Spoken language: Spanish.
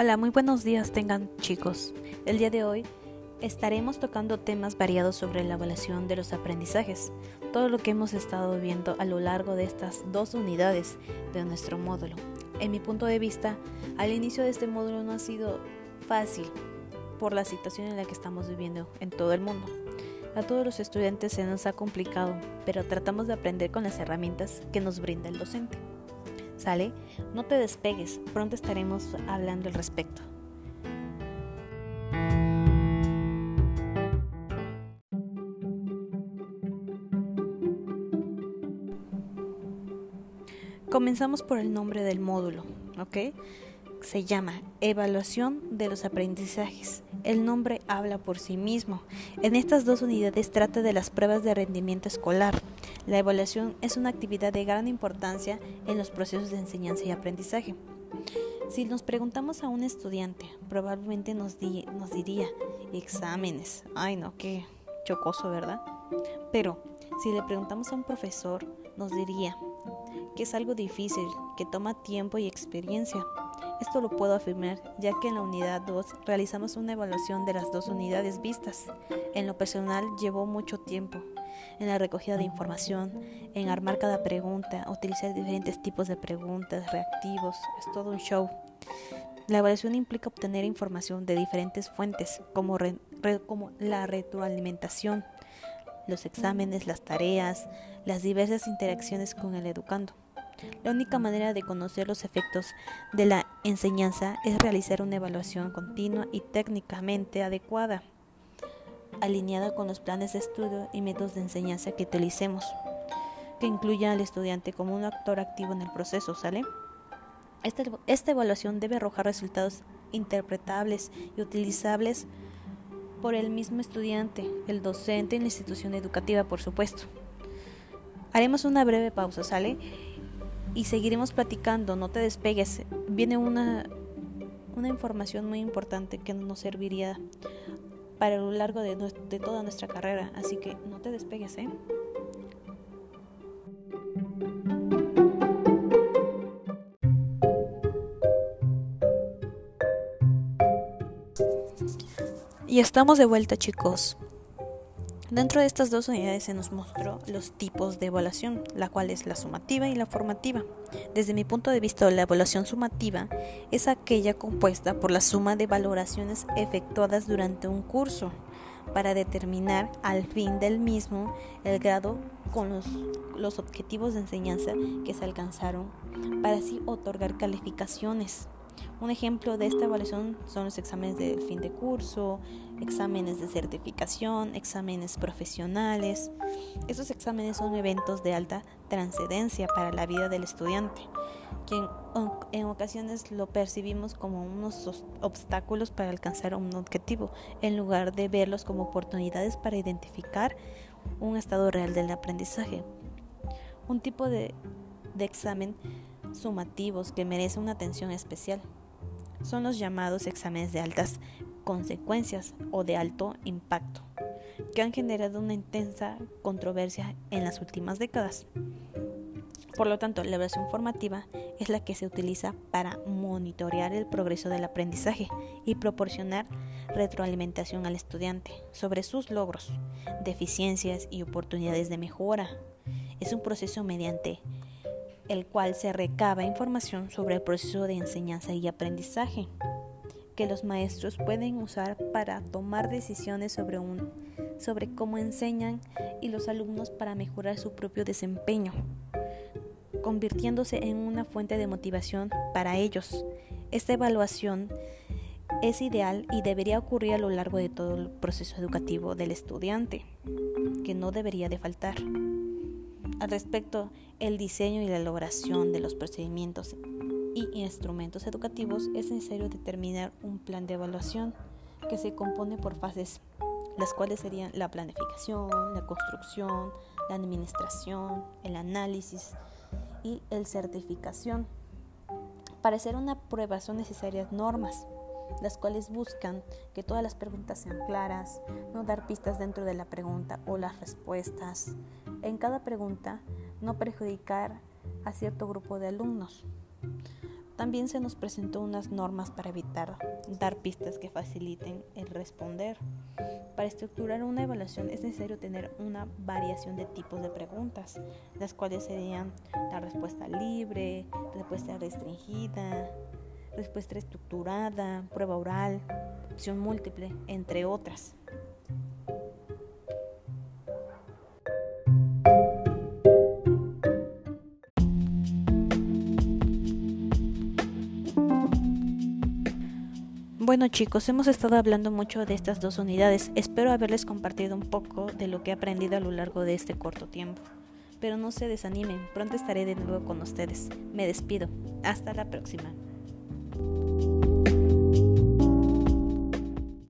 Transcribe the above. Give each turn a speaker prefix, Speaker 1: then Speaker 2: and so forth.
Speaker 1: Hola, muy buenos días tengan chicos. El día de hoy estaremos tocando temas variados sobre la evaluación de los aprendizajes, todo lo que hemos estado viendo a lo largo de estas dos unidades de nuestro módulo. En mi punto de vista, al inicio de este módulo no ha sido fácil por la situación en la que estamos viviendo en todo el mundo. A todos los estudiantes se nos ha complicado, pero tratamos de aprender con las herramientas que nos brinda el docente. ¿Sale? No te despegues, pronto estaremos hablando al respecto. Comenzamos por el nombre del módulo, ¿ok? Se llama Evaluación de los aprendizajes. El nombre habla por sí mismo. En estas dos unidades trata de las pruebas de rendimiento escolar. La evaluación es una actividad de gran importancia en los procesos de enseñanza y aprendizaje. Si nos preguntamos a un estudiante, probablemente nos, nos diría exámenes. Ay, no, qué chocoso, ¿verdad? Pero si le preguntamos a un profesor, nos diría que es algo difícil, que toma tiempo y experiencia. Esto lo puedo afirmar ya que en la unidad 2 realizamos una evaluación de las dos unidades vistas. En lo personal llevó mucho tiempo, en la recogida de información, en armar cada pregunta, utilizar diferentes tipos de preguntas, reactivos, es todo un show. La evaluación implica obtener información de diferentes fuentes, como, como la retroalimentación, los exámenes, las tareas, las diversas interacciones con el educando. La única manera de conocer los efectos de la enseñanza es realizar una evaluación continua y técnicamente adecuada alineada con los planes de estudio y métodos de enseñanza que utilicemos, que incluya al estudiante como un actor activo en el proceso, ¿sale? Esta, esta evaluación debe arrojar resultados interpretables y utilizables por el mismo estudiante, el docente y la institución educativa, por supuesto. Haremos una breve pausa, ¿sale? Y seguiremos platicando, no te despegues. Viene una, una información muy importante que nos serviría para lo largo de, de toda nuestra carrera, así que no te despegues, ¿eh? Y estamos de vuelta chicos. Dentro de estas dos unidades se nos mostró los tipos de evaluación, la cual es la sumativa y la formativa. Desde mi punto de vista, la evaluación sumativa es aquella compuesta por la suma de valoraciones efectuadas durante un curso para determinar al fin del mismo el grado con los, los objetivos de enseñanza que se alcanzaron para así otorgar calificaciones. Un ejemplo de esta evaluación son los exámenes de fin de curso, exámenes de certificación, exámenes profesionales. Estos exámenes son eventos de alta trascendencia para la vida del estudiante, que en, ocasiones lo percibimos como unos obstáculos para alcanzar un objetivo, en lugar de verlos como oportunidades para identificar un estado real del aprendizaje. Un tipo de, de examen sumativos que merece una atención especial son los llamados exámenes de altas consecuencias o de alto impacto, que han generado una intensa controversia en las últimas décadas. Por lo tanto, la evaluación formativa es la que se utiliza para monitorear el progreso del aprendizaje y proporcionar retroalimentación al estudiante sobre sus logros, deficiencias y oportunidades de mejora. Es un proceso mediante el cual se recaba información sobre el proceso de enseñanza y aprendizaje que los maestros pueden usar para tomar decisiones sobre, cómo enseñan y los alumnos para mejorar su propio desempeño, convirtiéndose en una fuente de motivación para ellos. Esta evaluación es ideal y debería ocurrir a lo largo de todo el proceso educativo del estudiante, que no debería de faltar. Al respecto, el diseño y la elaboración de los procedimientos y instrumentos educativos es necesario determinar un plan de evaluación que se compone por fases, las cuales serían la planificación, la construcción, la administración, el análisis y el certificación. Para hacer una prueba son necesarias normas, las cuales buscan que todas las preguntas sean claras, no dar pistas dentro de la pregunta o las respuestas, en cada pregunta no perjudicar a cierto grupo de alumnos. También se nos presentó unas normas para evitar dar pistas que faciliten el responder. Para estructurar una evaluación es necesario tener una variación de tipos de preguntas, las cuales serían la respuesta libre, respuesta restringida, respuesta estructurada, prueba oral, opción múltiple, entre otras. Bueno chicos, hemos estado hablando mucho de estas dos unidades. Espero haberles compartido un poco de lo que he aprendido a lo largo de este corto tiempo. Pero no se desanimen, pronto estaré de nuevo con ustedes. Me despido. Hasta la próxima. thank you